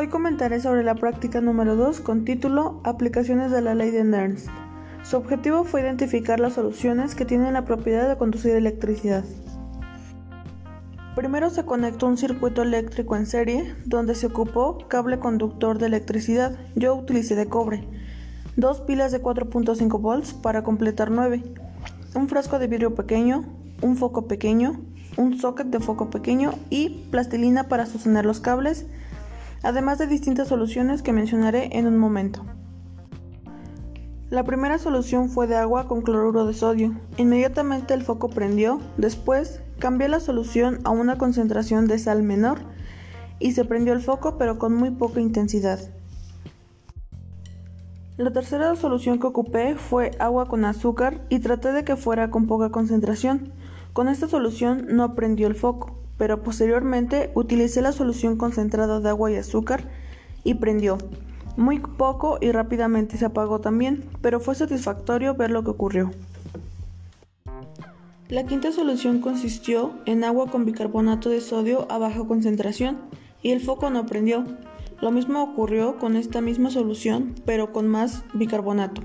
Hoy comentaré sobre la práctica número 2 con título Aplicaciones de la ley de Nernst. Su objetivo fue identificar las soluciones que tienen la propiedad de conducir electricidad. Primero se conectó un circuito eléctrico en serie donde se ocupó cable conductor de electricidad. Yo utilicé de cobre. Dos pilas de 4.5 volts para completar 9. Un frasco de vidrio pequeño, un foco pequeño, un socket de foco pequeño y plastilina para sostener los cables además de distintas soluciones que mencionaré en un momento. La primera solución fue de agua con cloruro de sodio. Inmediatamente el foco prendió, después cambié la solución a una concentración de sal menor y se prendió el foco pero con muy poca intensidad. La tercera solución que ocupé fue agua con azúcar y traté de que fuera con poca concentración. Con esta solución no prendió el foco pero posteriormente utilicé la solución concentrada de agua y azúcar y prendió. Muy poco y rápidamente se apagó también, pero fue satisfactorio ver lo que ocurrió. La quinta solución consistió en agua con bicarbonato de sodio a baja concentración y el foco no prendió. Lo mismo ocurrió con esta misma solución, pero con más bicarbonato.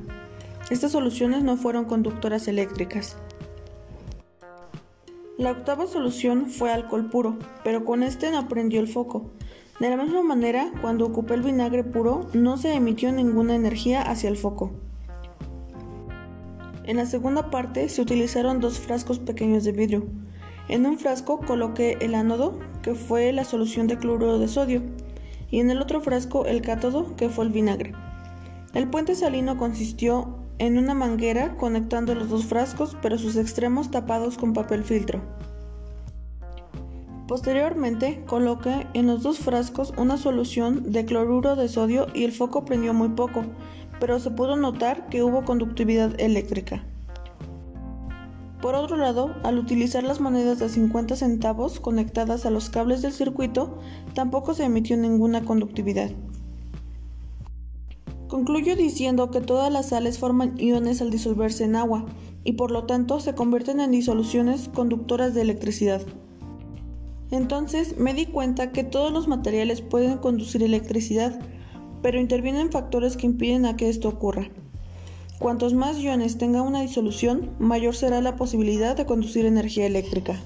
Estas soluciones no fueron conductoras eléctricas. La octava solución fue alcohol puro, pero con este no prendió el foco. De la misma manera, cuando ocupé el vinagre puro, no se emitió ninguna energía hacia el foco. En la segunda parte se utilizaron dos frascos pequeños de vidrio. En un frasco coloqué el ánodo, que fue la solución de cloruro de sodio, y en el otro frasco el cátodo, que fue el vinagre. El puente salino consistió en una manguera conectando los dos frascos pero sus extremos tapados con papel filtro. Posteriormente coloqué en los dos frascos una solución de cloruro de sodio y el foco prendió muy poco, pero se pudo notar que hubo conductividad eléctrica. Por otro lado, al utilizar las monedas de 50 centavos conectadas a los cables del circuito, tampoco se emitió ninguna conductividad. Concluyo diciendo que todas las sales forman iones al disolverse en agua y por lo tanto se convierten en disoluciones conductoras de electricidad. Entonces me di cuenta que todos los materiales pueden conducir electricidad, pero intervienen factores que impiden a que esto ocurra. Cuantos más iones tenga una disolución, mayor será la posibilidad de conducir energía eléctrica.